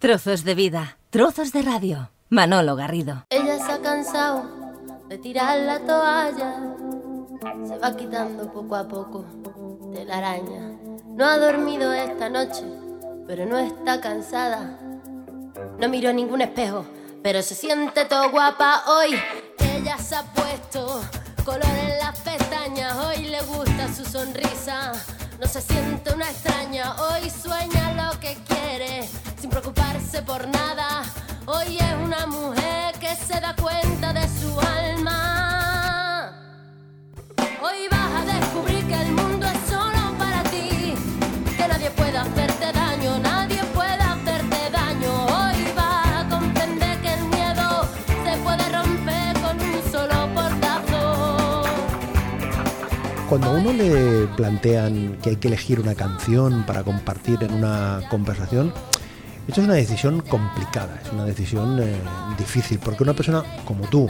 Trozos de vida, trozos de radio. Manolo Garrido. Ella se ha cansado de tirar la toalla. Se va quitando poco a poco de la araña. No ha dormido esta noche, pero no está cansada. No miró ningún espejo, pero se siente todo guapa hoy. Ella se ha puesto color en las pestañas. Hoy le gusta su sonrisa. No se siente una extraña. Hoy sueña lo que quiere preocuparse por nada. Hoy es una mujer que se da cuenta de su alma. Hoy vas a descubrir que el mundo es solo para ti, que nadie puede hacerte daño, nadie puede hacerte daño. Hoy vas a comprender que el miedo se puede romper con un solo portazo. Cuando a uno le plantean que hay que elegir una canción para compartir en una conversación, esto es una decisión complicada, es una decisión eh, difícil, porque una persona como tú,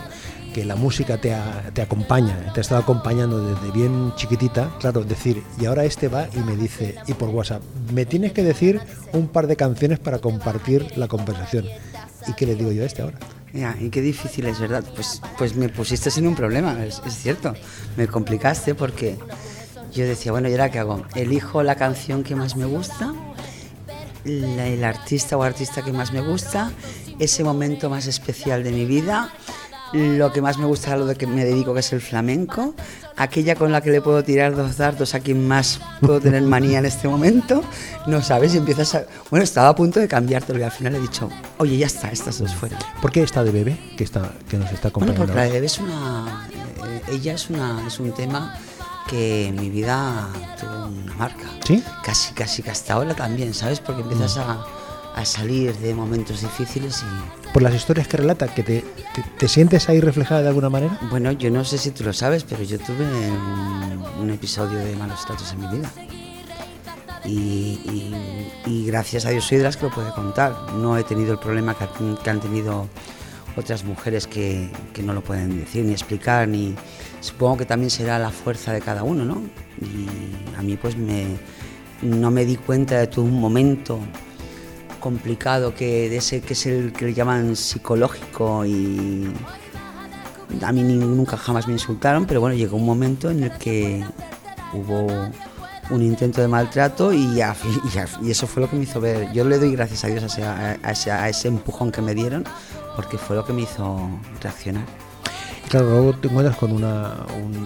que la música te, te acompaña, te ha estado acompañando desde bien chiquitita, claro, decir, y ahora este va y me dice, y por WhatsApp, me tienes que decir un par de canciones para compartir la conversación. ¿Y qué le digo yo a este ahora? Ya, y qué difícil es, ¿verdad? Pues, pues me pusiste en un problema, es, es cierto. Me complicaste porque yo decía, bueno, ¿y ahora qué hago? Elijo la canción que más me gusta, la- el artista o artista que más me gusta, ese momento más especial de mi vida, lo que más me gusta lo de que me dedico, que es el flamenco, aquella con la que le puedo tirar dos dardos a quien más puedo tener manía en este momento, no sabes, y empiezas a... Bueno, estaba a punto de cambiártelo y al final he dicho, oye, ya está, estas dos fuera. ¿Por qué esta de bebé que, está, que nos está Bueno, acompañando? porque la de bebé es una. eh, ella es, una, es un tema que mi vida tuvo una marca. ¿Sí? Casi, casi que hasta ahora también, ¿sabes? Porque empiezas Mm. a, a salir de momentos difíciles y. Por las historias que relata, que te, te- te sientes ahí reflejada de alguna manera. Bueno, yo no sé si tú lo sabes, pero yo tuve un, un episodio de malos tratos en mi vida. Y, y- y gracias a Dios soy de las que lo puede contar. No he tenido el problema que, que han tenido otras mujeres que, que no lo pueden decir ni explicar, ni supongo que también será la fuerza de cada uno, ¿no? Y a mí pues me, no me di cuenta de todo un momento complicado que de ese que es el que le llaman psicológico y a mí nunca jamás me insultaron, pero bueno, llegó un momento en el que hubo un intento de maltrato y, a- eso fue lo que me hizo ver. Yo le doy gracias a Dios a ese, a ese- a ese empujón que me dieron, porque fue lo que me hizo reaccionar. Claro, luego te encuentras con una,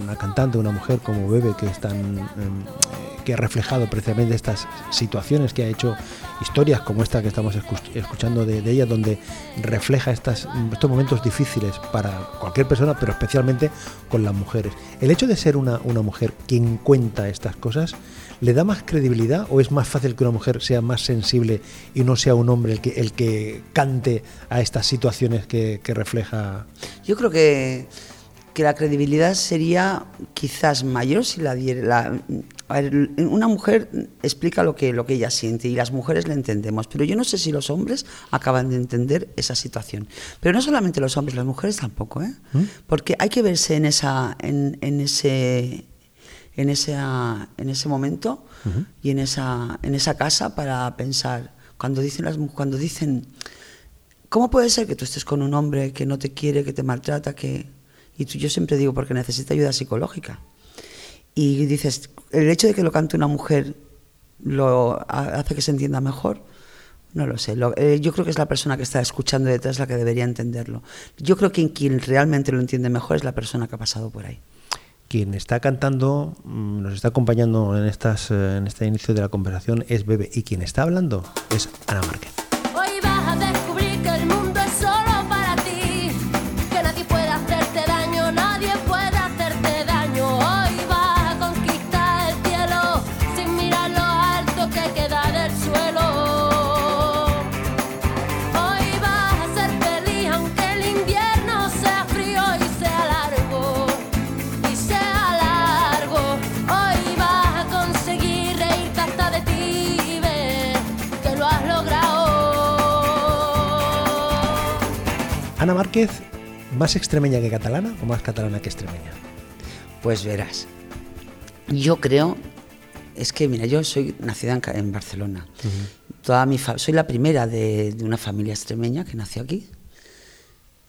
una cantante, una mujer como Bebe, que, están, em, eh, que ha reflejado precisamente estas situaciones, que ha hecho historias como esta que estamos escu- escuchando de, ella, donde refleja estos momentos difíciles para cualquier persona, pero especialmente con las mujeres. ¿El hecho de ser una, una mujer quien cuenta estas cosas le da más credibilidad o es más fácil que una mujer sea más sensible y no sea un hombre el que, el que cante a estas situaciones que, que refleja? Yo creo que, que la credibilidad sería quizás mayor si la diera. la- una mujer explica lo que, lo que ella siente y las mujeres le entendemos, pero yo no sé si los hombres acaban de entender esa situación. Pero no solamente los hombres, las mujeres tampoco, ¿eh? Porque hay que verse en, esa, en, en ese en ese, en ese momento y en esa, en esa casa para pensar, cuando dicen, las, cuando dicen, ¿cómo puede ser que tú estés con un hombre que no te quiere, que te maltrata, que... Y tú- yo siempre digo, porque necesita ayuda psicológica. Y dices, el hecho de que lo cante una mujer lo ha- hace que se entienda mejor. No lo sé. Lo- eh, yo creo que es la persona que está escuchando detrás la que debería entenderlo. Yo creo que quien realmente lo entiende mejor es la persona que ha pasado por ahí. Quien está cantando, mm, nos está acompañando en, estas, eh, en este inicio de la conversación es Bebe y quien está hablando es Ana Márquez. Ana Márquez, ¿más extremeña que catalana o más catalana que extremeña? Pues verás, yo creo, es que mira, yo soy nacida en, en Barcelona, toda mi fa- soy la primera de, de una familia extremeña que nació aquí.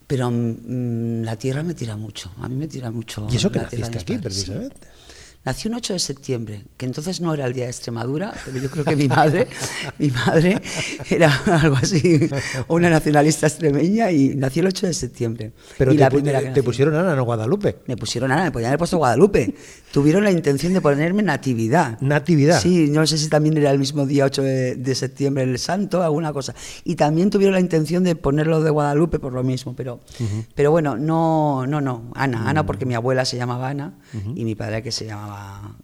Pero mm, la tierra me tira mucho, a mí me tira mucho. Y eso que naciste aquí, padres, sí. Nací un 8 de septiembre, que entonces no era el día de Extremadura, pero yo creo que mi madre, mi madre era algo así, una nacionalista extremeña y nací el 8 de septiembre. Pero y te, la primera pusieron Ana, no Guadalupe. Me pusieron Ana, me podían haber puesto Guadalupe. Tuvieron la intención de ponerme Natividad. Natividad. Sí, no sé si también era el mismo día 8 de, de septiembre el santo, alguna cosa. Y también tuvieron la intención de ponerlo de Guadalupe por lo mismo, pero, pero bueno, no, no, no, Ana, Ana porque mi abuela se llamaba Ana y mi padre que se llamaba,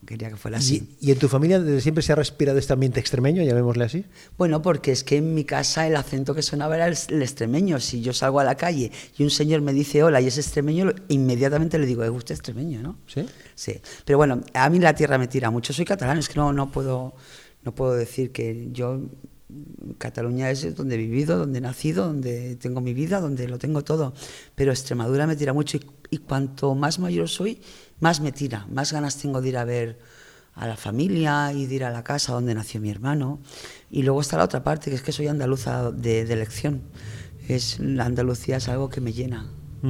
quería que fuera así. ¿Y, y en tu familia desde siempre se ha respirado este ambiente extremeño, llamémosle así? Bueno, porque es que en mi casa el acento que sonaba era el, el extremeño. Si yo salgo a la calle y un señor me dice hola y es extremeño, inmediatamente le digo, es usted extremeño, ¿no? ¿Sí? Sí. Pero bueno, a mí la tierra me tira mucho. Soy catalán, es que no, no, puedo, no puedo decir que yo. Cataluña es donde he vivido, donde he nacido, donde tengo mi vida, donde lo tengo todo. Pero Extremadura me tira mucho y, y cuanto más mayor soy, más me tira, más ganas tengo de ir a ver a la familia y de ir a la casa donde nació mi hermano. Y luego está la otra parte, que es que soy andaluza de, de elección. Es, la Andalucía es algo que me llena.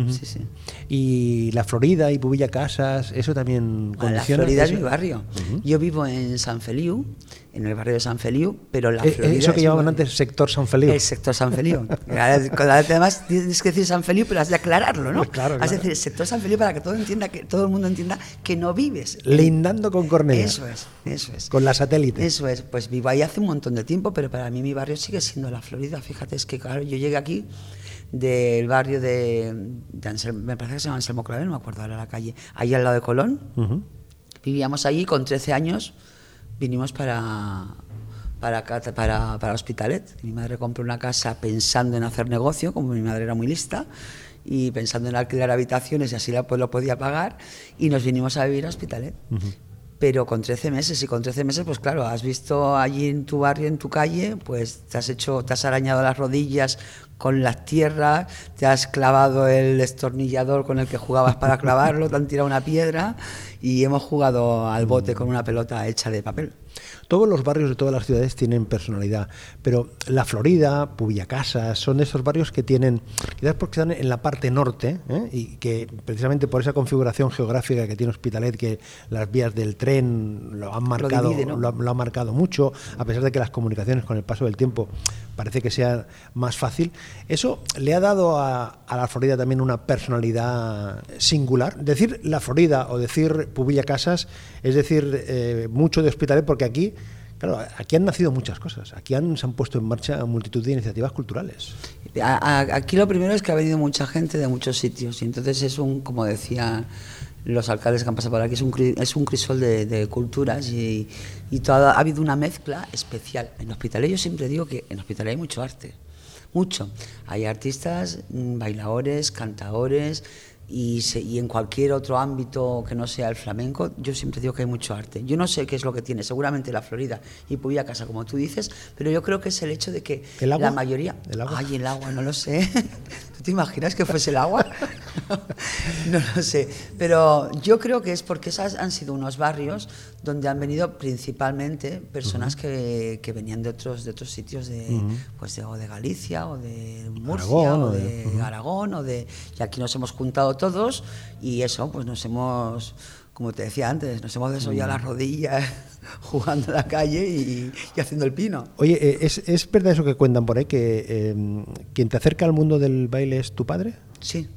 Sí, sí. Y la Florida y Pubilla Casas, eso también Ah, La condiciona. Florida es eso? mi barrio. Yo vivo en San Feliu, en el barrio de San Feliu, pero la Eh, eh, Florida eso es que mi llamaban antes sector San Feliu. El sector San Feliu. Además tienes que decir San Feliu, pero has de aclararlo, ¿no? Pues claro, Has de claro. decir el sector San Feliu para que todo entienda, que todo el mundo entienda que no vives. Lindando con Cornellá. Eso es, eso es. Con la satélite. Eso es, pues vivo ahí hace un montón de tiempo, pero para mí mi barrio sigue siendo la Florida. Fíjate, es que claro, yo llegué aquí del barrio de, de me parece que se llama Anselmo Clavel, no me acuerdo ahora la calle, ahí al lado de Colón. Ujú. Vivíamos allí con 13 años, vinimos para, para, para, para Hospitalet. Mi madre compró una casa pensando en hacer negocio, como mi madre era muy lista, y pensando en alquilar habitaciones y así la, pues, lo podía pagar, y nos vinimos a vivir a Hospitalet. Pero con 13 meses, y con 13 meses, pues claro, has visto allí en tu barrio, en tu calle, pues te has hecho, te has arañado las rodillas con las tierras, te has clavado el destornillador con el que jugabas para clavarlo, te han tirado una piedra y hemos jugado al bote con una pelota hecha de papel. Todos los barrios de todas las ciudades tienen personalidad, pero la Florida, Pubilla Casas, son esos barrios que tienen, quizás porque están en la parte norte, ¿eh? y que precisamente por esa configuración geográfica que tiene Hospitalet, que las vías del tren lo han marcado, divide, ¿no? lo, ha marcado mucho, a pesar de que las comunicaciones con el paso del tiempo parece que sea más fácil, eso le ha dado a, a la Florida también una personalidad singular. Decir la Florida o decir Pubilla Casas es decir eh, mucho de Hospitalet porque aquí, claro, aquí han nacido muchas cosas. Aquí se han puesto en marcha multitud de iniciativas culturales. Aquí lo primero es que ha venido mucha gente de muchos sitios y entonces es un, como decía los alcaldes que han pasado por aquí, es un, es un crisol de, culturas y, y toda- ha habido una mezcla especial. En Hospitalet yo siempre digo que en Hospitalet hay mucho arte, mucho. Hay artistas, mm, bailadores, cantadores y, se- y en cualquier otro ámbito que no sea el flamenco, yo siempre digo que hay mucho arte. Yo no sé qué es lo que tiene, seguramente la Florida y Pubilla Casa, como tú dices, pero yo creo que es el hecho de que ¿El agua? la mayoría... ¿El agua? Ay, el agua, no lo sé. ¿Tú te imaginas que fuese el agua? no lo sé. Pero yo creo que es porque esas han sido unos barrios donde han venido principalmente personas que, que venían de otros, de otros sitios de, pues de, o de Galicia o de Murcia Aragón, o de Aragón o de y aquí nos hemos juntado todos y eso pues nos hemos como te decía antes nos hemos desollado las rodillas jugando en la calle y, y haciendo el pino Oye, eh, ¿es, es verdad eso que cuentan por ahí, que eh, quien te acerca al mundo del baile es tu padre? Sí.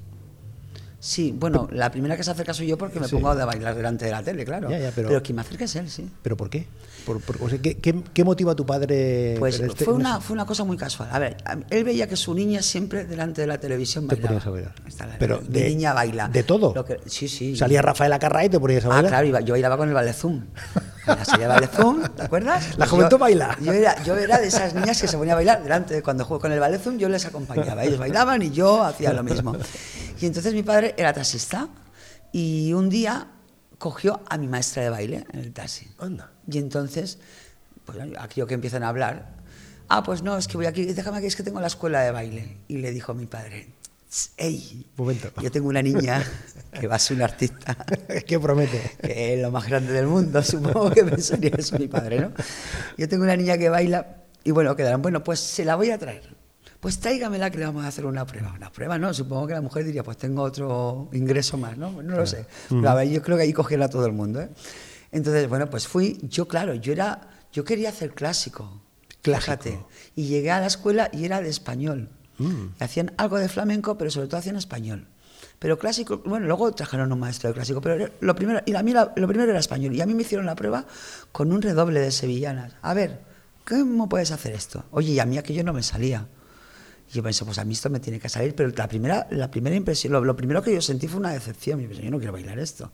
Sí, bueno, la primera que se acerca soy yo porque me Sí. pongo a bailar delante de la tele, claro. Ya, ya, pero- quien me acerca es él, sí. ¿Pero por qué? Por- por- o sea, ¿qué, qué, qué motiva a tu padre? Pues este- fue, una, fue una cosa muy casual. A ver, él veía que su niña siempre delante de la televisión Te bailaba. ponías a bailar. Pero mi de- niña baila. ¿de todo? Lo que- sí, sí. Salía Rafael Acarra y te ponías a Ah, bailar. claro, iba- yo bailaba con el ballet Zoom. La ballet Zoom, ¿te acuerdas? La Pues juventud yo- baila. Yo era, yo era de esas niñas que se ponía a bailar delante de cuando juego con el ballet Zoom, yo les acompañaba. Ellos bailaban y yo hacía lo mismo. Y entonces mi padre era taxista y un día cogió a mi maestra de baile en el taxi. Anda. Y entonces, pues aquello que empiezan a hablar, ah, pues no, es que voy aquí, déjame aquí, es que tengo la escuela de baile. Y le dijo a mi padre, hey, Momento. yo tengo una niña que va a ser una artista, ¿Qué promete? que es lo más grande del mundo, supongo que pensaría eso mi padre, ¿no? Yo tengo una niña que baila Y bueno, quedaron, bueno, pues se la voy a traer. Pues tráigamela que le vamos a hacer una prueba. Una prueba no, supongo que la mujer diría, pues tengo otro ingreso más, ¿no? No lo sé. Pero a ver, yo creo que ahí cogieron a todo el mundo, ¿eh? Entonces, bueno, pues fui, yo claro, yo era, yo quería hacer clásico. Clásico. Fíjate. Y llegué a la escuela y era de español. Y hacían algo de flamenco, pero sobre todo hacían español. Pero clásico, bueno, luego trajeron un maestro de clásico, pero lo primero, y a mí la- lo primero era español. Y a mí me hicieron la prueba con un redoble de sevillanas. A ver, ¿cómo puedes hacer esto? Oye, y a mí aquello no me salía. Y yo pensé, pues a mí esto me tiene que salir, pero la primera, la primera impresión, lo, lo primero que yo sentí fue una decepción. Yo pensé, yo no quiero bailar esto.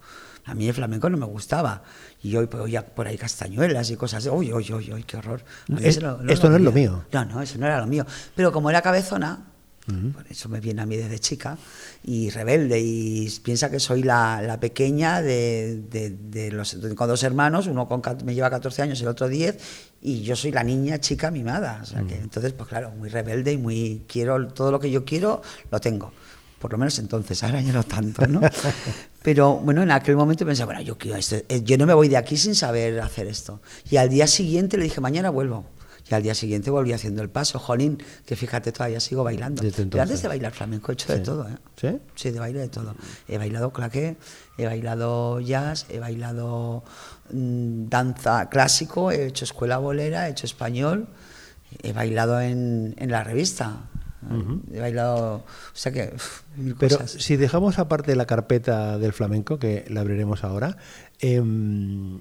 A mí el flamenco no me gustaba. Y pues, oía por ahí castañuelas y cosas. Uy, uy, uy, uy, qué horror. Es- esto no es lo mío. No, no, eso no era lo mío. Pero como era cabezona, por eso me viene a mí desde chica, y rebelde, y piensa que soy la, la pequeña de, de- de los, con dos hermanos, uno con, me lleva 14 años, el otro 10, y yo soy la niña chica mimada. O sea que, entonces, pues claro, muy rebelde y muy, quiero, todo lo que yo quiero, lo tengo. Por lo menos entonces, ahora ya no tanto, ¿no? Pero bueno, en aquel momento pensé, bueno, yo, quiero esto, eh, yo no me voy de aquí sin saber hacer esto. Y al día siguiente le dije, mañana vuelvo. Y al día siguiente volví haciendo el paso, jolín, que fíjate, todavía sigo bailando. Pero antes de bailar flamenco he hecho de todo, ¿eh? ¿Sí? Sí, de baile de todo. He bailado claqué, he bailado jazz, he bailado mm, danza clásico, he hecho escuela bolera, he hecho español, he bailado en, en la revista. He bailado, o sea que, uf, mil Pero cosas. si dejamos aparte la carpeta del flamenco, que la abriremos ahora, em,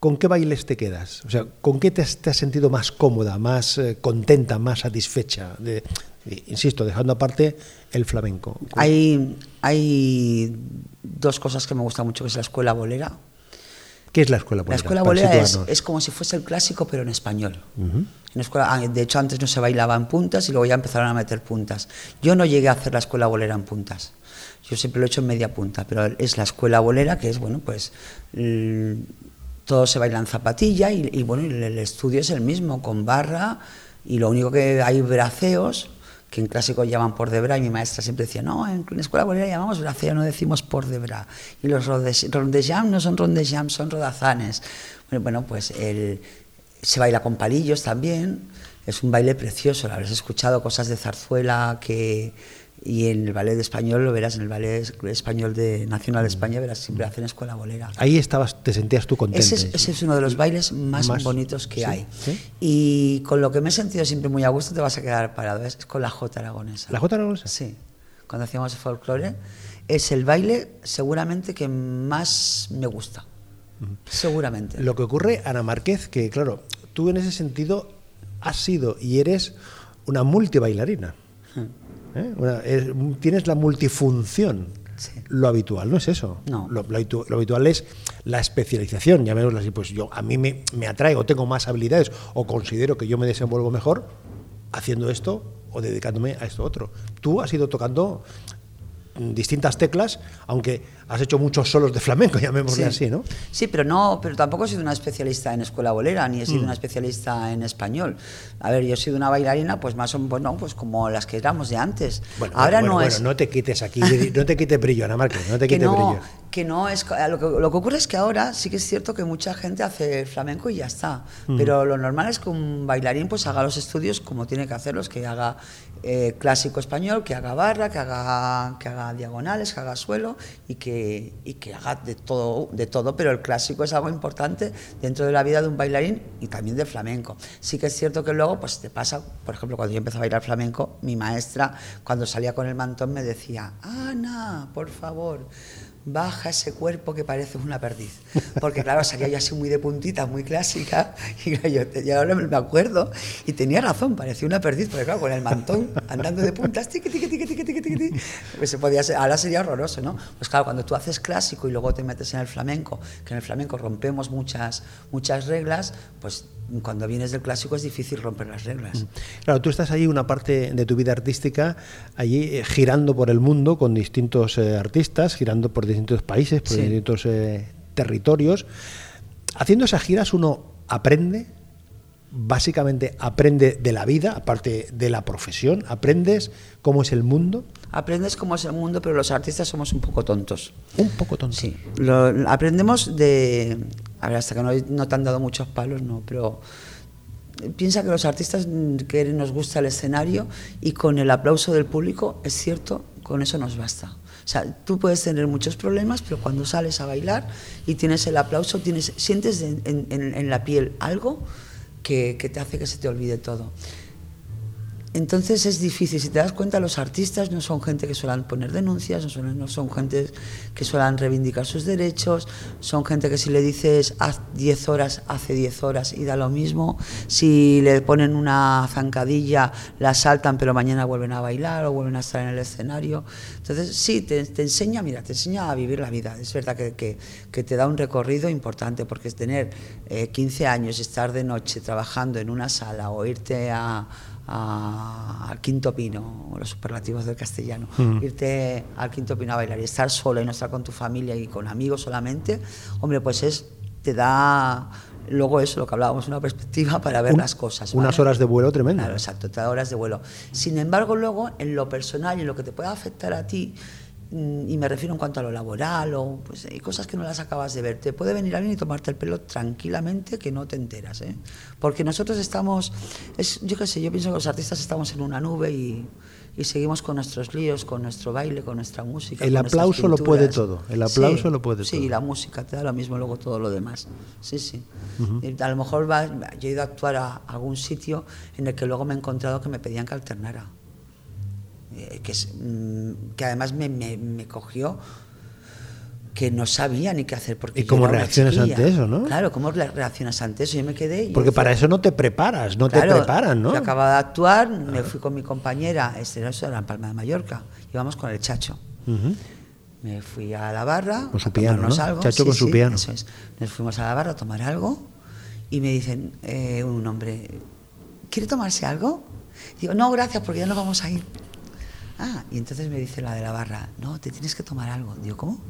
¿con qué bailes te quedas? O sea, ¿con qué te has, te has sentido más cómoda, más eh, contenta, más satisfecha? De, de- insisto, dejando aparte el flamenco. Hay, hay dos cosas que me gustan mucho, que es la escuela bolera. ¿Qué es la escuela bolera? La escuela bolera es, es como si fuese el clásico, pero en español. Ujú. En la escuela- ah, de hecho, antes no se bailaba en puntas y luego ya empezaron a meter puntas. Yo no llegué a hacer la escuela bolera en puntas. Yo siempre lo he hecho en media punta, pero es la escuela bolera que es, bueno, pues todo se baila en zapatilla y, y, bueno, el estudio es el mismo, con barra y lo único que hay braceos, que en clásico llaman por de bra y mi maestra siempre decía, no, en la escuela bolera llamamos braceo, no decimos por de bra. Y los rondejam no son rondejam, son rodazanes. Bueno, pues el, se baila con palillos también, es un baile precioso, lo escuchado, cosas de zarzuela que... Y en el ballet español lo verás, en el ballet español de Nacional de España verás, siempre hacen escuela bolera. Ahí estabas, te sentías tú contenta. Ese es, ese es uno de los bailes más, Más- bonitos que sí, hay. sí. Y con lo que me he sentido siempre muy a gusto te vas a quedar parado, es, es con la Jota aragonesa. ¿La Jota Aragonesa? Sí, cuando hacíamos folclore. Es el baile seguramente que más me gusta. Seguramente. Lo que ocurre, Ana Márquez, que claro, tú en ese sentido has sido y eres una multibailarina. ¿Eh? Una- es- tienes la multifunción. Sí. Lo habitual no es eso. No. Lo, lo habitu- lo habitual es la especialización, llamémoslo así. Pues yo, a mí me, me atrae o tengo más habilidades o considero que yo me desenvuelvo mejor haciendo esto o dedicándome a esto otro. Tú has ido tocando distintas teclas, aunque has hecho muchos solos de flamenco, llamémosle así, ¿no? Sí, pero no, pero tampoco he sido una especialista en escuela bolera, ni he Mm. sido una especialista en español. A ver, yo he sido una bailarina, pues más o menos, bueno, pues como las que éramos de antes. Bueno, Ahora bueno, no bueno, es. no te quites aquí, no te quites brillo, Ana Márquez, no te que quites no, brillo. Que no es lo que, lo que ocurre es que ahora sí que es cierto que mucha gente hace flamenco y ya está. Pero lo normal es que un bailarín pues haga los estudios como tiene que hacerlos que haga eh, clásico español que haga barra que haga que haga diagonales que haga suelo y que y que haga de todo de todo. Pero el clásico es algo importante dentro de la vida de un bailarín y también de flamenco. Sí que es cierto que luego pues te pasa por ejemplo cuando yo empecé a bailar flamenco mi maestra cuando salía con el mantón me decía Ana por favor baja ese cuerpo que parece una perdiz. Porque claro, salía yo así muy de puntita, muy clásica, y yo, yo ahora me acuerdo, y tenía razón, parecía una perdiz, porque claro, con el mantón, andando de puntas, tiqui, tiqui, tiqui, tiqui, tiqui, tiqui, pues se podía ser- ahora sería horroroso, ¿no? Pues claro, cuando tú haces clásico y luego te metes en el flamenco, que en el flamenco rompemos muchas, muchas reglas, pues cuando vienes del clásico es difícil romper las reglas. Claro, tú estás ahí una parte de tu vida artística, allí eh, girando por el mundo con distintos eh, artistas, girando por distintos países, por Sí. distintos eh, territorios. Haciendo esas giras uno aprende, básicamente aprende de la vida, aparte de la profesión, aprendes cómo es el mundo, Aprendes cómo es el mundo, pero los artistas somos un poco tontos. un poco tonto. Sí, lo- aprendemos de... Hasta que no, no te han dado muchos palos, no, pero piensa que los artistas mm, que nos gusta el escenario y con el aplauso del público, es cierto, con eso nos basta. O sea, tú puedes tener muchos problemas, pero cuando sales a bailar y tienes el aplauso, tienes, sientes en, en- en la piel algo que, que te hace que se te olvide todo. Entonces es difícil, si te das cuenta, los artistas no son gente que suelen poner denuncias, no son, gente que suelen reivindicar sus derechos, son gente que si le dices haz 10 horas, hace 10 horas y da lo mismo, si le ponen una zancadilla, la saltan pero mañana vuelven a bailar o vuelven a estar en el escenario. Entonces sí, te, enseña, mira, te enseña a vivir la vida, es verdad que te da un recorrido importante porque es tener eh, 15 años, estar de noche trabajando en una sala o irte a a- al quinto pino, los superlativos del castellano, irte al quinto pino a bailar y estar sola y no estar con tu familia y con amigos solamente, hombre, pues es, te da luego eso, lo que hablábamos, una perspectiva para ver Un- las cosas. unas horas de vuelo tremendas. Claro, exacto, te da horas de vuelo. Sin embargo, luego, en lo personal y en lo que te pueda afectar a ti, y me refiero en cuanto a lo laboral o pues, hay cosas que no las acabas de ver. Te puede venir alguien y tomarte el pelo tranquilamente que no te enteras, ¿eh? Porque nosotros estamos, es, yo qué sé, yo pienso que los artistas estamos en una nube y, y seguimos con nuestros líos, con nuestro baile, con nuestra música. El con aplauso lo puede todo, el aplauso Sí, lo puede sí, todo. la música te da lo mismo luego todo lo demás. Sí, sí. Y A lo mejor va- yo he ido a actuar a algún sitio en el que luego me he encontrado que me pedían que alternara. Eh, que, es, mm, que además me, me- me cogió que no sabía ni qué hacer. Porque ¿Y cómo reaccionas ante eso, no? Claro, ¿cómo re- reaccionas ante eso? Yo me quedé... Porque decía, para eso no te preparas, no te Claro, preparan, ¿no? Yo acababa de actuar, me fui con mi compañera, este, eso era en Palma de Mallorca, íbamos con el Chacho. Ujú. Me fui a la barra. Con su a piano, ¿no? algo. Chacho con su piano. eso es. Nos fuimos a la barra a tomar algo y me dicen eh, un hombre, ¿quiere tomarse algo? Digo, no, gracias, porque ya nos vamos a ir. Ah, y entonces me dice la de la barra, no, te tienes que tomar algo. Digo, ¿cómo?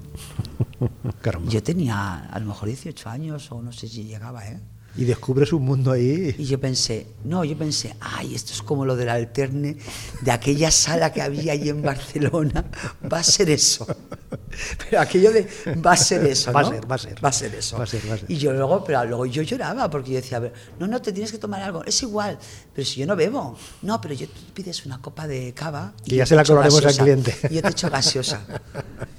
Caramba. Yo tenía a lo mejor 18 años o no sé si llegaba, ¿eh? Y descubres un mundo ahí. Y yo pensé, no, yo pensé, ay, esto es como lo del alterne de aquella sala que había ahí en Barcelona, va a ser eso. Pero aquello de, va a ser eso, Va a ¿no? ser, va a ser. Va a ser eso. Va a ser, va a ser. Y yo luego, pero luego yo lloraba porque yo decía, a ver, no, no, te tienes que tomar algo, es igual, pero si yo no bebo, no, pero yo tú pides una copa de cava Y yo ya se la echo cobraremos al cliente. Y yo te echo gaseosa.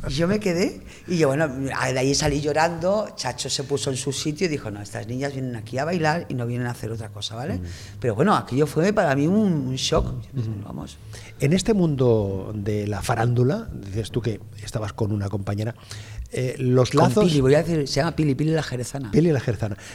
Y yo me quedé, y yo, bueno, de ahí salí llorando, Chacho se puso en su sitio y dijo, no, estas niñas vienen aquí a bailar y no vienen a hacer otra cosa, ¿vale? Pero bueno, aquello fue para mí un, un shock, pensé, vamos. En este mundo de la farándula, dices tú que estabas con una compañera, eh, los Con lazos... Pili, voy a decir, se llama Pili, Pili la jerezana. Pili la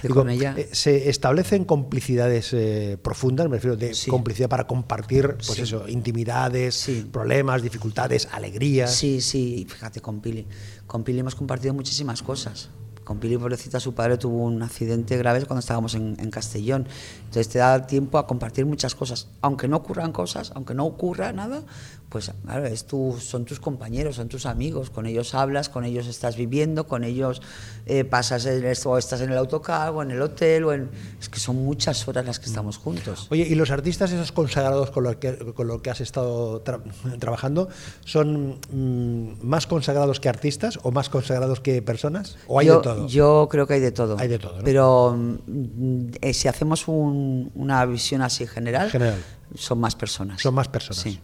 con ella. eh, se establecen complicidades eh, profundas, me refiero de Sí. complicidad para compartir, pues Sí. eso, intimidades, Sí. problemas, dificultades, alegrías. Sí, sí, fíjate, con Pili. Con Pili hemos compartido muchísimas cosas. Con Pili, pobrecita, su padre tuvo un accidente grave cuando estábamos en, en Castellón. Entonces te da tiempo a compartir muchas cosas. Aunque no ocurran cosas, aunque no ocurra nada, pues claro, es tu, son tus compañeros, son tus amigos. Con ellos hablas, con ellos estás viviendo, con ellos eh, pasas el, o estás en el autocar o en el hotel. O en, es que son muchas horas las que estamos juntos. Oye, ¿y los artistas esos consagrados con los que, con los que has estado tra- trabajando son mm, más consagrados que artistas o más consagrados que personas? ¿O hay yo, de todo? Yo creo que hay de todo. Hay de todo, ¿no? Pero mm, eh, si hacemos un- una visión así general, General. son más personas. Son más personas. Sí.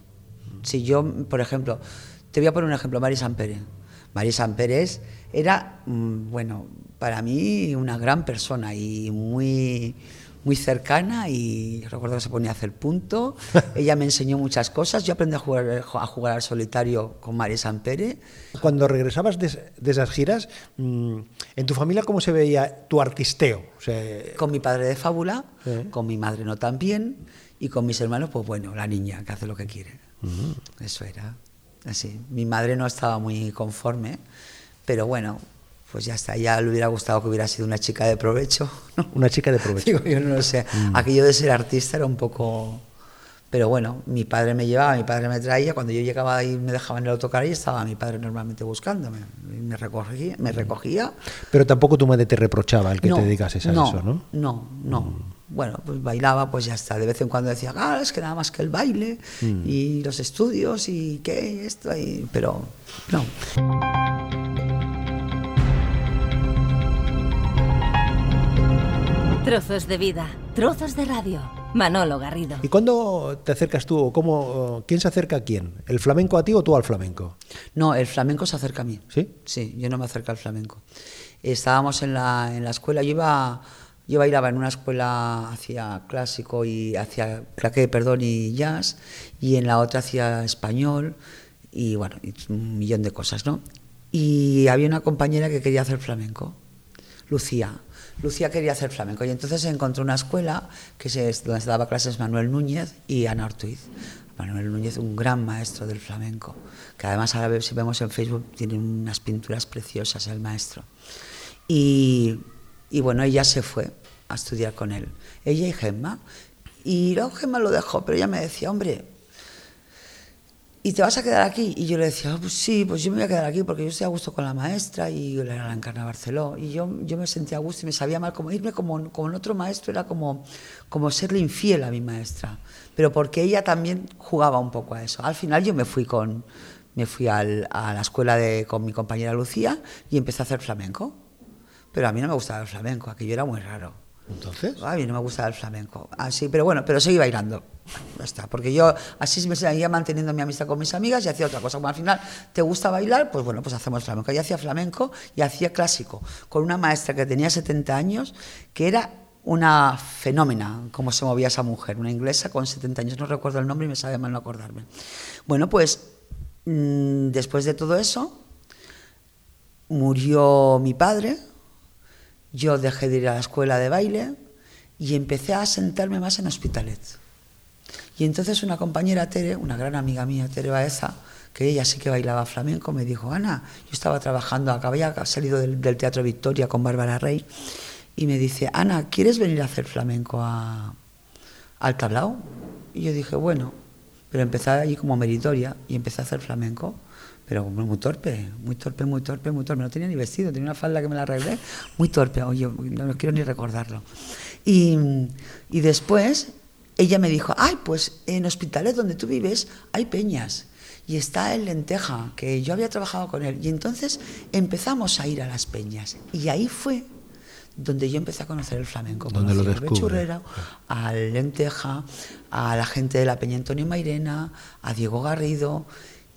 Si yo, por ejemplo, te voy a poner un ejemplo, Mari Pérez. Mari Pérez era, mm, bueno, para mí una gran persona y muy, muy cercana y recuerdo que se ponía a hacer punto. Ella me enseñó muchas cosas. Yo aprendí a jugar, a jugar al solitario con Mari Pérez. Cuando regresabas de, de esas giras, mm, ¿en tu familia cómo se veía tu artisteo? O sea, Con mi padre de fábula, Sí. con mi madre no tan bien, y con mis hermanos, pues bueno, la niña que hace lo que quiere. Eso era así. Mi madre no estaba muy conforme, pero bueno, pues ya está. Ya le hubiera gustado que hubiera sido una chica de provecho. ¿no? una chica de provecho. Digo, yo no lo sé. Aquello de ser artista era un poco. Pero bueno, mi padre me llevaba, mi padre me traía. Cuando yo llegaba y me dejaba en el autocar, y estaba mi padre normalmente buscándome. Me recogía, me recogía Pero tampoco tu madre te reprochaba el que no, te dedicases a eso, ¿no? No, no. Bueno, pues bailaba, pues ya está. De vez en cuando decía, ah, es que nada más que el baile Mm. y los estudios y qué, esto, y... pero no. Trozos de vida, Trozos de radio. Manolo Garrido. ¿Y cuándo te acercas tú o cómo, quién se acerca a quién? ¿El flamenco a ti o tú al flamenco? No, el flamenco se acerca a mí. ¿Sí? Sí, yo no me acerco al flamenco. Estábamos en la, en la escuela, yo iba, yo bailaba en una escuela hacia clásico y hacia claqué, perdón, y jazz, y en la otra hacía español y bueno, y un millón de cosas, ¿no? Y había una compañera que quería hacer flamenco, Lucía. Lucía quería hacer flamenco y entonces encontró una escuela que se, donde se daba clases Manuel Núñez y Ana Ortiz. Manuel Núñez, un gran maestro del flamenco, que además ahora si vemos en Facebook tiene unas pinturas preciosas el maestro. Y, y bueno, ella se fue a estudiar con él, ella y Gemma. Y luego Gemma lo dejó, pero ella me decía, hombre, ¿y te vas a quedar aquí? Y yo le decía, "Ah, pues sí, pues yo me voy a quedar aquí porque yo estoy a gusto con la maestra y yo era la encarna Barceló. Y yo, yo me sentía a gusto y me sabía mal, como irme como con otro maestro era como, como serle infiel a mi maestra. Pero porque ella también jugaba un poco a eso. Al final yo me fui con me fui al- a la escuela de, con mi compañera Lucía y empecé a hacer flamenco. Pero a mí no me gustaba el flamenco, aquello era muy raro. Entonces, A no me gustaba el flamenco. Así, pero bueno, pero seguí bailando. Ya está. Porque yo así me seguía manteniendo mi amistad con mis amigas y hacía otra cosa. Como al final te gusta bailar, pues bueno, pues hacemos flamenco. Yo hacía flamenco y hacía clásico. Con una maestra que tenía 70 años, que era una fenómena, cómo se movía esa mujer. Una inglesa con 70 años. No recuerdo el nombre y me sabe mal no acordarme. Bueno, pues mm, después de todo eso, murió mi padre, yo dejé de ir a la escuela de baile y empecé a sentarme más en Hospitalet. Y entonces una compañera Tere, una gran amiga mía, Tere Baeza, que ella sí que bailaba flamenco, me dijo, Ana, yo estaba trabajando, acabé salido del, del Teatro Victoria con Bárbara Rey, y me dice, Ana, ¿quieres venir a hacer flamenco a, al tablao? Y yo dije, bueno, pero empecé allí como meritoria y empecé a hacer flamenco, pero muy, torpe, muy torpe, muy torpe, muy torpe. No tenía ni vestido, tenía una falda que me la arreglé, muy torpe, oye, no, no quiero ni recordarlo. Y, y después ella me dijo, ay, pues en Hospitalet, donde tú vives, hay peñas. Y está el Lenteja, que yo había trabajado con él. Y entonces empezamos a ir a las peñas. Y ahí fue donde yo empecé a conocer el flamenco. Donde lo descubre. Churrera, al Lenteja, a la gente de la Peña Antonio Mairena, a Diego Garrido,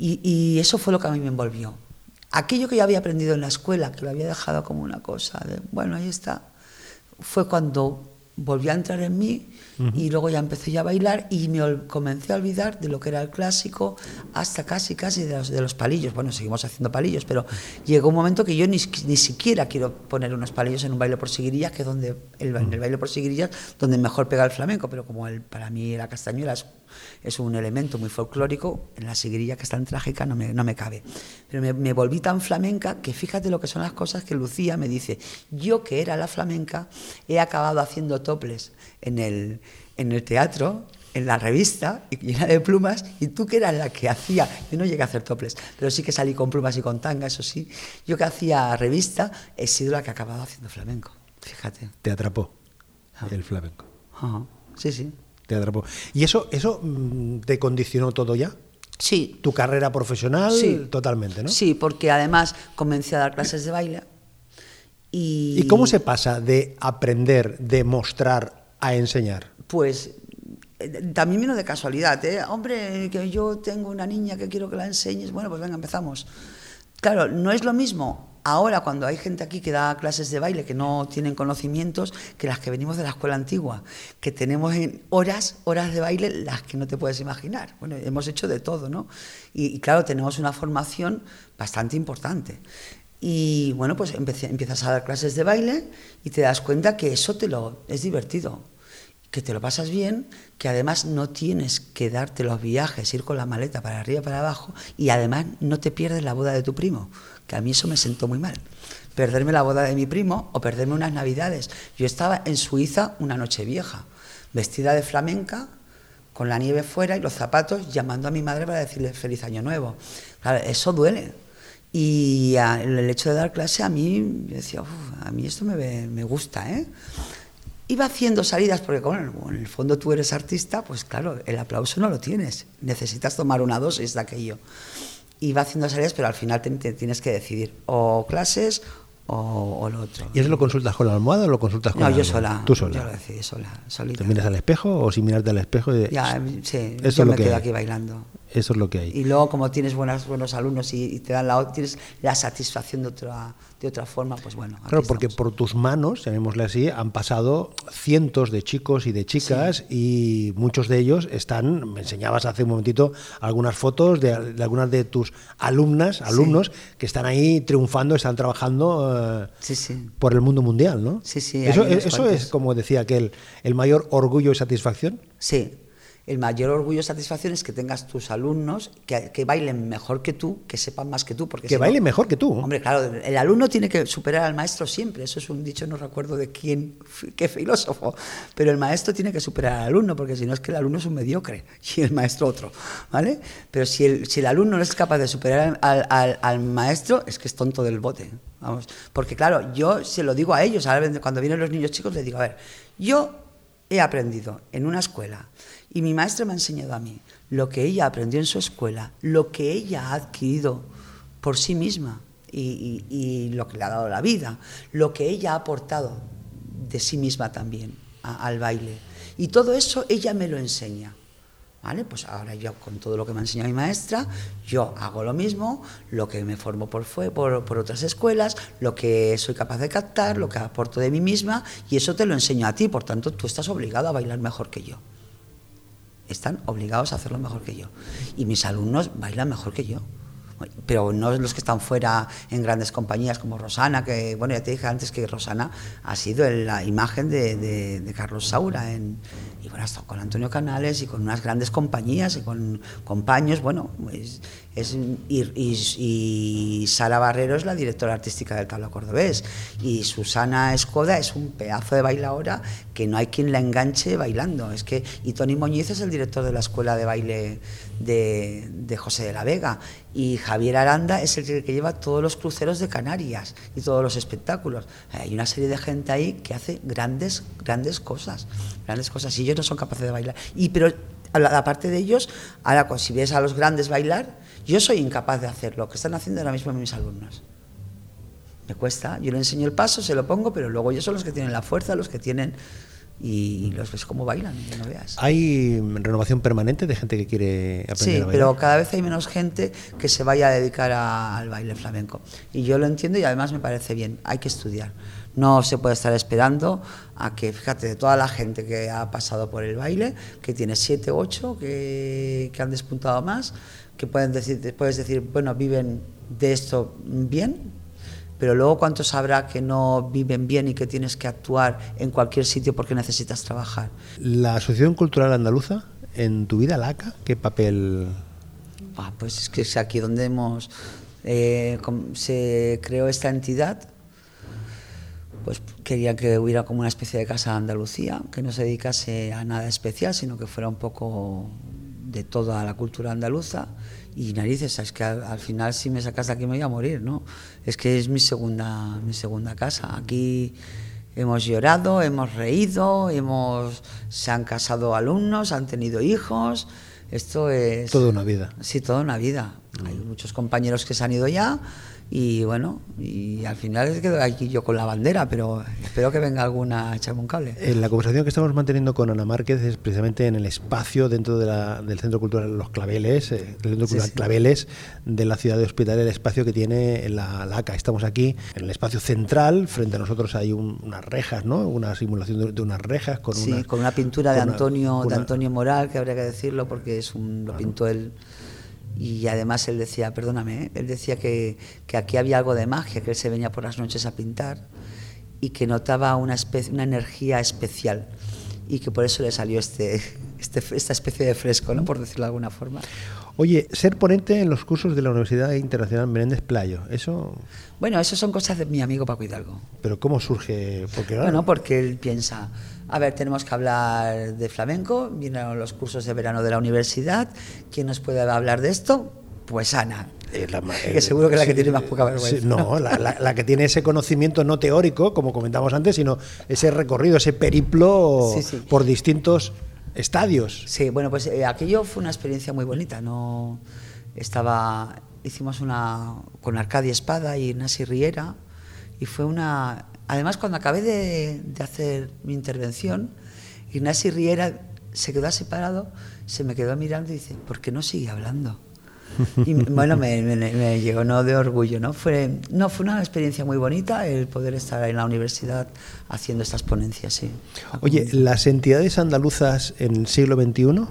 y, y eso fue lo que a mí me envolvió. Aquello que yo había aprendido en la escuela, que lo había dejado como una cosa de, bueno, ahí está, fue cuando volví a entrar en mí y luego ya empecé ya a bailar y me comencé a olvidar de lo que era el clásico hasta casi casi de los, de los palillos. Bueno, seguimos haciendo palillos, pero llegó un momento que yo ni, ni siquiera quiero poner unos palillos en un baile por seguirillas, que es donde el, ba- en el baile por seguirillas donde mejor pega el flamenco, pero como el, para mí la castañuela es, es un elemento muy folclórico, en la seguirilla que es tan trágica no me, no me cabe. Pero me, me volví tan flamenca que fíjate lo que son las cosas que Lucía me dice, yo que era la flamenca he acabado haciendo toples en el, en el teatro, en la revista, y llena de plumas, y tú que eras la que hacía, yo no llegué a hacer toples, pero sí que salí con plumas y con tanga, eso sí, yo que hacía revista, he sido la que ha acabado haciendo flamenco, fíjate. te atrapó Ah. el flamenco. Ajá, Sí, sí. Te atrapó. ¿Y eso, eso mm, te condicionó todo ya? Sí, ¿Tu carrera profesional? Sí. Totalmente, ¿no? Sí, porque además comencé a dar clases de baile. ¿Y, ¿Y cómo se pasa de aprender, de mostrar a enseñar? Pues eh, también vino de casualidad, ¿eh? Hombre, que yo tengo una niña que quiero que la enseñes. Bueno, pues venga, empezamos. Claro, no es lo mismo ahora cuando hay gente aquí que da clases de baile que no tienen conocimientos que las que venimos de la escuela antigua, que tenemos en horas, horas de baile las que no te puedes imaginar. Bueno, hemos hecho de todo, ¿no? Y, claro, tenemos una formación bastante importante. Y bueno, pues empiezas a dar clases de baile y te das cuenta que eso te lo es divertido que te lo pasas bien, que además no tienes que darte los viajes, ir con la maleta para arriba y para abajo, y además no te pierdes la boda de tu primo, a mí eso me sentó muy mal. Perderme la boda de mi primo o perderme unas navidades. Yo estaba en Suiza una noche vieja, vestida de flamenca, con la nieve fuera y los zapatos, llamando a mi madre para decirle feliz año nuevo. Eso duele. Y el hecho de dar clase a mí, yo decía, "Uf, a mí esto me, me gusta, ¿eh? Iba haciendo salidas, porque como en el fondo tú eres artista, pues claro, el aplauso no lo tienes. Necesitas tomar una dosis de aquello. Iba haciendo salidas, pero al final te, te tienes que decidir o clases o, lo otro. ¿Y eso lo consultas con la almohada o lo consultas con No, la yo sola. Tú sola. Yo lo decidí sola, solita. ¿Te miras al espejo o sin mirarte al espejo? y- Ya, sí, Eso yo es lo me que quedo hay. aquí bailando. Eso es lo que hay. Y luego, como tienes buenas, buenos alumnos y, y te dan la, tienes la satisfacción de otra, de otra forma, pues bueno. Claro, porque estamos. por tus manos, llamémosle así, han pasado cientos de chicos y de chicas y muchos de ellos están, me enseñabas hace un momentito algunas fotos de, de algunas de tus alumnas, alumnos, que están ahí triunfando, están trabajando eh, Sí, por el mundo mundial, ¿no? Sí, sí, Eso, eso es, como decía aquel, el mayor orgullo y satisfacción. Sí, el mayor orgullo y satisfacción es que tengas tus alumnos que, que bailen mejor que tú, que sepan más que tú. Porque Que si no- bailen mejor que tú. Hombre, claro, el alumno tiene que superar al maestro siempre. Eso es un dicho, no recuerdo de quién, qué filósofo. Pero el maestro tiene que superar al alumno, porque si no es que el alumno es un mediocre y el maestro otro. ¿Vale? Pero si el, si el alumno no es capaz de superar al, al- al maestro, es que es tonto del bote. Vamos. Porque claro, yo se lo digo a ellos, ahora cuando vienen los niños chicos, les digo, a ver, yo he aprendido en una escuela y mi maestra me ha enseñado a mí lo que ella aprendió en su escuela, lo que ella ha adquirido por sí misma y, lo que le ha dado la vida, lo que ella ha aportado de sí misma también al baile. Y todo eso ella me lo enseña. ¿Vale? Pues ahora yo con todo lo que me ha enseñado mi maestra, yo hago lo mismo, lo que me formo por, fue, por, por otras escuelas, lo que soy capaz de captar, lo que aporto de mí misma, y eso te lo enseño a ti, por tanto tú estás obligado a bailar mejor que yo. Están obligados a hacerlo mejor que yo. Y mis alumnos bailan mejor que yo. Pero no los que están fuera en grandes compañías como Rosana, que, bueno, ya te dije antes que Rosana ha sido la imagen de, de- de Carlos Saura. En, y bueno, ha estado con Antonio Canales y con unas grandes compañías y con compañeros. Bueno, es, es- y, y- y Sara Barrero es la directora artística del Tabla Cordobés. Y Susana Escoda es un pedazo de bailadora que no hay quien la enganche bailando. Es que, y Tony Moñiz es el director de la escuela de baile de, José de la Vega. Y Javier Aranda es el que lleva todos los cruceros de Canarias y todos los espectáculos. Hay una serie de gente ahí que hace grandes, grandes cosas. Grandes cosas. Y ellos no son capaces de bailar. Y pero aparte de ellos, ahora pues, si ves a los grandes bailar, yo soy incapaz de hacer lo que están haciendo ahora mismo mis alumnos. Me cuesta, yo le enseño el paso, se lo pongo, pero luego ellos son los que tienen la fuerza, los que tienen... Y los ves cómo bailan, que no veas. ¿Hay renovación permanente de gente que quiere aprender Sí, a bailar? pero cada vez hay menos gente que se vaya a dedicar a- al baile flamenco. Y yo lo entiendo y además me parece bien, hay que estudiar. No se puede estar esperando a que, fíjate, de toda la gente que ha pasado por el baile, que tiene siete, ocho, que, que han despuntado más, que pueden decir, puedes decir, bueno, viven de esto bien, pero luego cuántos habrá que no viven bien y que tienes que actuar en cualquier sitio porque necesitas trabajar. ¿La Asociación Cultural Andaluza, en tu vida, la ACA, qué papel Ah, pues es que es aquí donde hemos eh, se creó esta entidad. Pues quería que hubiera como una especie de casa de Andalucía, que no se dedicase a nada especial, sino que fuera un poco de toda la cultura andaluza. Y narices, es que al, al final si me sacas de aquí me voy a morir, ¿no? Es que es mi segunda, mi segunda casa. Aquí hemos llorado, hemos reído, hemos, se han casado alumnos, han tenido hijos. Esto es... Toda una vida. Sí, toda una vida. Hay muchos compañeros que se han ido ya y bueno, y al final quedo aquí yo con la bandera, pero espero que venga alguna a echarme un cable. Eh, La conversación que estamos manteniendo con Ana Márquez es precisamente en el espacio dentro de la- del Centro Cultural Los Claveles, eh, el Centro Cultural sí. Claveles de la ciudad de Hospital, el espacio que tiene la, la ACA. Estamos aquí en el espacio central, frente a nosotros hay un- unas rejas, ¿no? Una simulación de, de unas rejas con sí, con una pintura de una- Antonio, de Antonio Moral, que habría que decirlo porque es un, lo pintó él. Y además él decía, perdóname, ¿eh? él decía que, que aquí había algo de magia, que él se venía por las noches a pintar y que notaba una, especie, una energía especial y que por eso le salió este, este, esta especie de fresco, ¿no? por decirlo de alguna forma. Oye, ser ponente en los cursos de la Universidad Internacional Menéndez Playo, eso... Bueno, eso son cosas de mi amigo Paco Hidalgo. Pero ¿cómo surge? Porque claro, Bueno, porque él piensa, a ver, tenemos que hablar de flamenco, vienen los cursos de verano de la universidad, ¿quién nos puede hablar de esto? Pues Ana, Eh, la que seguro que es la que tiene más poca vergüenza. Sí, no, la, la- la que tiene ese conocimiento no teórico, como comentamos antes, sino ese recorrido, ese periplo sí. por distintos estadios. Sí, bueno, pues eh, aquello fue una experiencia muy bonita. No estaba, hicimos una con Arcadia Espada y Nasi Riera Y fue una... Además, cuando acabé de, de hacer mi intervención, Ignasi Riera se quedó separado, se me quedó mirando y dice, ¿por qué no sigue hablando? Y bueno, me, me, me, llenó de orgullo, ¿no? Fue, no, fue una experiencia muy bonita el poder estar en la universidad haciendo estas ponencias, sí. Oye, ¿las entidades andaluzas en el siglo XXI?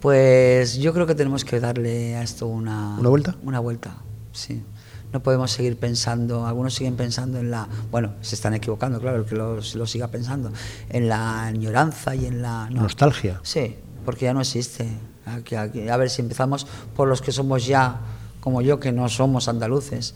Pues yo creo que tenemos que darle a esto una... ¿Una vuelta? Una vuelta, sí. No podemos seguir pensando, algunos siguen pensando en la, bueno, se están equivocando, claro, el que lo, lo siga pensando, en la añoranza y en la... No. Nostalgia. Sí, porque ya no existe. Aquí, aquí, a ver si empezamos por los que somos ya, como yo, que no somos andaluces.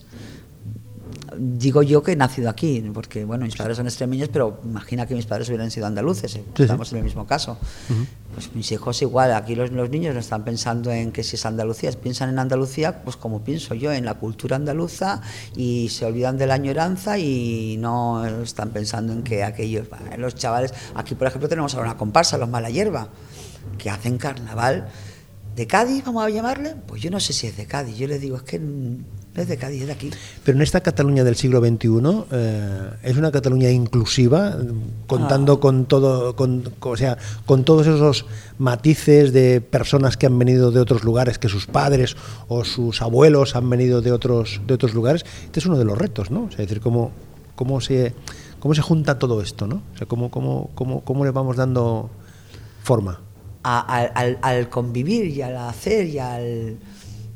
Digo yo que he nacido aquí, porque bueno, mis padres son extremeños, pero imagina que mis padres hubieran sido andaluces, sí, estamos sí. en el mismo caso. Uh -huh. Pues mis hijos igual, aquí los, los, niños no están pensando en que si es Andalucía, piensan en Andalucía, pues como pienso yo, en la cultura andaluza y se olvidan de la añoranza y no están pensando en que aquellos, los chavales, aquí por ejemplo tenemos ahora una comparsa, los mala hierba, que hacen carnaval de Cádiz, vamos a llamarle, pues yo no sé si es de Cádiz, yo les digo, es que no es de Cádiz, es de aquí. Pero en esta Cataluña del siglo XXI eh, es una Cataluña inclusiva, contando ah. con todo, con, o sea, con todos esos matices de personas que han venido de otros lugares, que sus padres o sus abuelos han venido de otros, de otros lugares. Este es uno de los retos, ¿no? O sea, es decir, cómo, cómo se cómo se junta todo esto, ¿no? O sea, cómo, cómo, cómo, cómo le vamos dando forma. A, al, al convivir y al hacer y al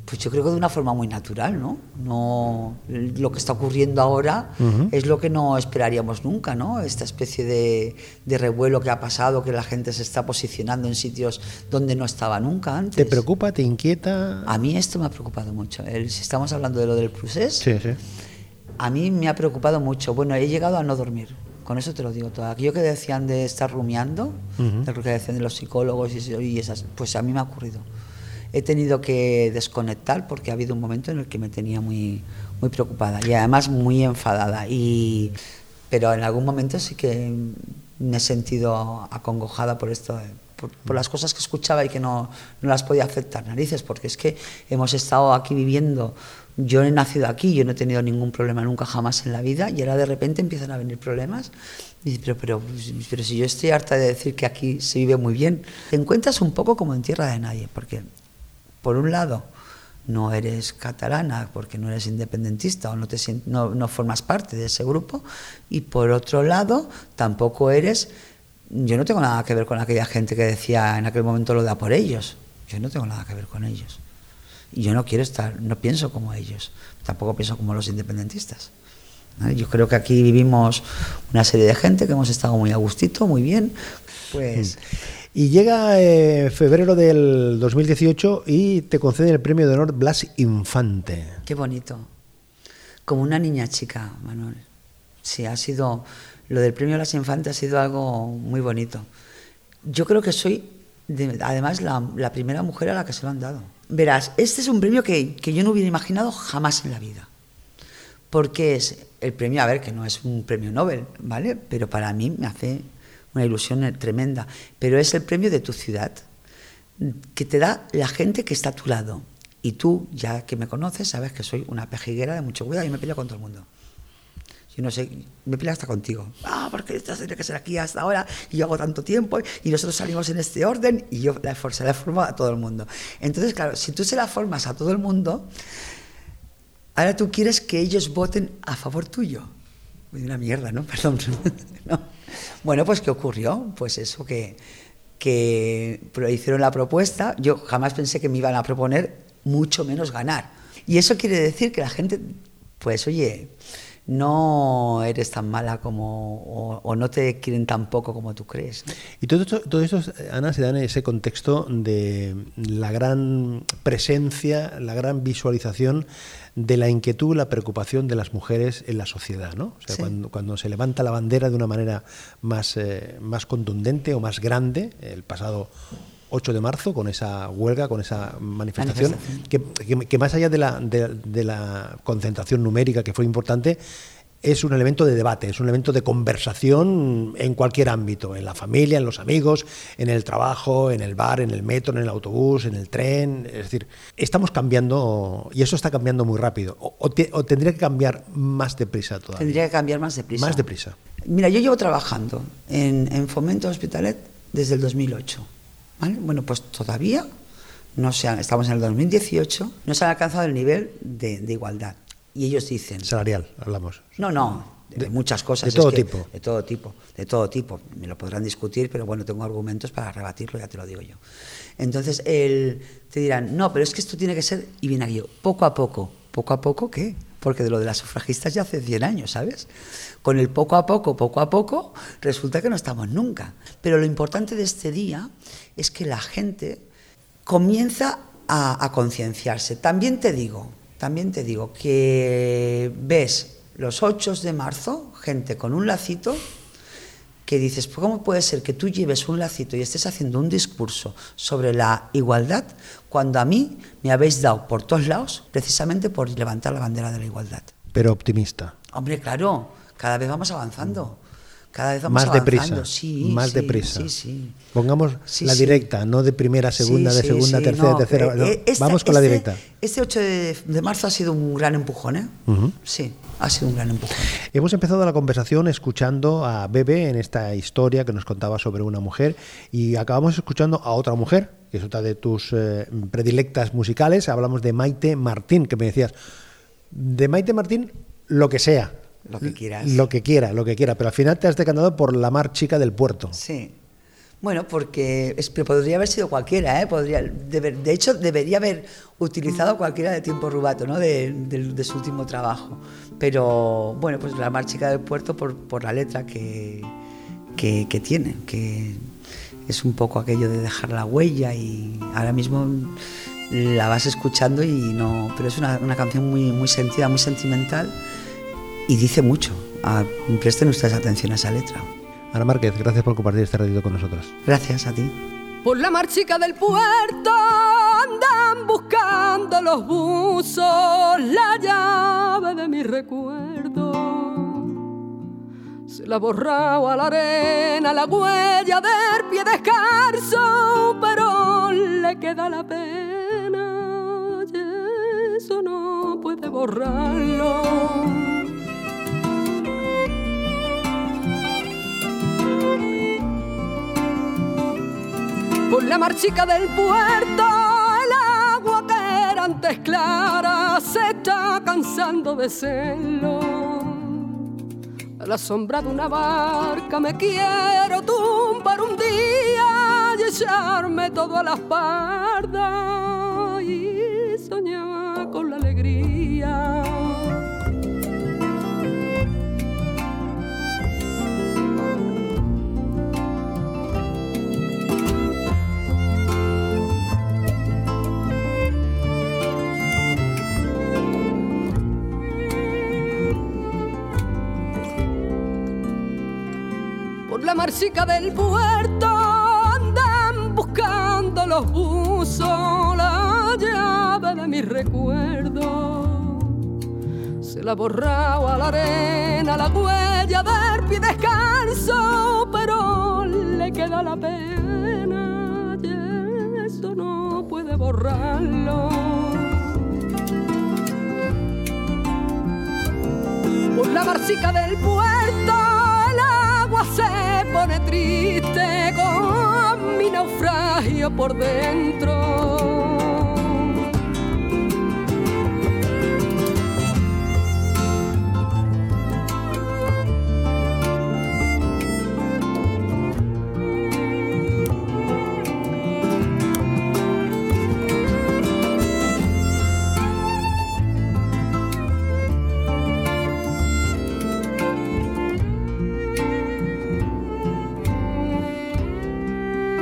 pues yo creo que de una forma muy natural, ¿no? no lo que está ocurriendo ahora uh -huh. es lo que no esperaríamos nunca, ¿no? Esta especie de, de, revuelo que ha pasado, que la gente se está posicionando en sitios donde no estaba nunca antes. ¿Te preocupa, te inquieta? A mí esto me ha preocupado mucho. El, si estamos hablando de lo del procés, sí, sí. a mí me ha preocupado mucho. Bueno, he llegado a no dormir. Con eso te lo digo todo. Aquello que decían de estar rumiando, uh -huh. de lo que decían de los psicólogos y, y esas, pues a mí me ha ocurrido he tenido que desconectar porque ha habido un momento en el que me tenía muy, muy preocupada y además muy enfadada. Y, pero en algún momento sí que me he sentido acongojada por esto, por, por las cosas que escuchaba y que no, no, las podía aceptar narices, porque es que hemos estado aquí viviendo. Yo he nacido aquí, yo no he tenido ningún problema nunca jamás en la vida y ahora de repente empiezan a venir problemas. Y pero, pero, pero si yo estoy harta de decir que aquí se vive muy bien, te encuentras un poco como en tierra de nadie, porque por un lado, no eres catalana porque no eres independentista o no, te, no, no, formas parte de ese grupo, y por otro lado, tampoco eres. Yo no tengo nada que ver con aquella gente que decía en aquel momento lo da por ellos. Yo no tengo nada que ver con ellos. Y yo no quiero estar, no pienso como ellos, tampoco pienso como los independentistas. Yo creo que aquí vivimos una serie de gente que hemos estado muy a gustito, muy bien. Pues. Y llega eh, febrero del 2018 y te conceden el premio de honor Blas Infante. Qué bonito. Como una niña chica, Manuel. Sí, ha sido. Lo del premio Blas Infante ha sido algo muy bonito. Yo creo que soy, de, además, la, la, primera mujer a la que se lo han dado. Verás, este es un premio que, que yo no hubiera imaginado jamás en la vida. Porque es el premio, a ver, que no es un premio Nobel, ¿vale? Pero para mí me hace una ilusión tremenda, pero es el premio de tu ciudad, que te da la gente que está a tu lado. Y tú, ya que me conoces, sabes que soy una pejiguera de mucho cuidado y me peleo con todo el mundo. Yo no sé, me peleo hasta contigo. Ah, porque esto tiene que ser aquí hasta ahora y yo hago tanto tiempo y nosotros salimos en este orden y yo la, se la formo a todo el mundo. Entonces, claro, si tú se la formas a todo el mundo, ahora tú quieres que ellos voten a favor tuyo. Una mierda, ¿no? Perdón. no. Bueno, pues ¿qué ocurrió? Pues eso que, que hicieron la propuesta, yo jamás pensé que me iban a proponer mucho menos ganar. Y eso quiere decir que la gente, pues oye, no eres tan mala como o, o, no te quieren tan poco como tú crees. Y todo esto, todo esto, Ana, se da en ese contexto de la gran presencia, la gran visualización de la inquietud, la preocupación de las mujeres en la sociedad, ¿no? O sea, sí. cuando, cuando, se levanta la bandera de una manera más, eh, más contundente o más grande, el pasado 8 de marzo, con esa huelga, con esa manifestación, manifestación. Que, que, que, más allá de la, de, de la concentración numérica, que fue importante, es un elemento de debate, es un elemento de conversación en cualquier ámbito, en la familia, en los amigos, en el trabajo, en el bar, en el metro, en el autobús, en el tren. Es decir, estamos cambiando y eso está cambiando muy rápido. O, tendría que cambiar más deprisa todavía. Tendría que cambiar más deprisa. Más deprisa. Mira, yo llevo trabajando en, Fomento Hospitalet desde el 2008. Bueno, pues todavía no se estamos en el 2018, no se ha alcanzado el nivel de igualdad y ellos dicen... Salarial, hablamos. No, no, de, muchas cosas. De todo tipo. De todo tipo, de todo tipo. Me lo podrán discutir, pero bueno, tengo argumentos para rebatirlo, ya te lo digo yo. Entonces, el, te dirán, no, pero es que esto tiene que ser, y viene aquí, poco a poco. ¿Poco a poco qué? Porque de lo de las sufragistas ya hace 100 años, ¿sabes? Con el poco a poco, poco a poco, resulta que no estamos nunca. Pero lo importante de este día es que la gente comienza a, a concienciarse. También te digo, también te digo que ves los 8 de marzo, gente con un lacito, que dices, ¿cómo puede ser que tú lleves un lacito y estés haciendo un discurso sobre la igualdad cuando a mí me habéis dado por todos lados precisamente por levantar la bandera de la igualdad? Pero optimista. Hombre, claro, cada vez vamos avanzando. Cada vez más deprisa, sí, más deprisa. Pongamos la directa, no de primera, segunda, de segunda, tercera, tercera. Eh, vamos con la este directa. Este 8 de, marzo ha sido un gran empujón, ¿eh? Sí, ha sido un gran empujón. Hemos empezado la conversación escuchando a Bebe en esta historia que nos contaba sobre una mujer y acabamos escuchando a otra mujer, que es otra de tus eh, predilectas musicales. Hablamos de Maite Martín, que me decías, de Maite Martín, lo que sea lo que quieras. Lo que quiera, lo que quiera. Pero al final te has decantado por la mar chica del puerto. Sí. Bueno, porque es, podría haber sido cualquiera, ¿eh? Podría, de, hecho, debería haber utilizado cualquiera de Tiempo Rubato, ¿no? De, su último trabajo. Pero bueno, pues la mar chica del puerto por, por la letra que, que, que, tiene, que es un poco aquello de dejar la huella y ahora mismo la vas escuchando y no... Pero es una, una canción muy, muy sentida, muy sentimental y dice mucho. Ah, presten ustedes atención a esa letra. Ana Márquez, gracias por compartir este ratito con nosotros. Gracias a ti. Por la marchica del puerto andan buscando los buzos la llave de mi recuerdo. Se la ha borrado a la arena la huella del pie descalzo, pero le queda la pena y eso no puede borrarlo. Por la marchica del puerto, el agua que era antes clara se está cansando de serlo. A la sombra de una barca me quiero tumbar un día y echarme todo a las pardas marchica del puerto andan buscando los buzos la llave de mi recuerdo. Se la ha borrado a la arena la huella del pie descalzo, pero le queda la pena y eso no puede borrarlo. Por la marchica del puerto pone triste con mi naufragio por dentro.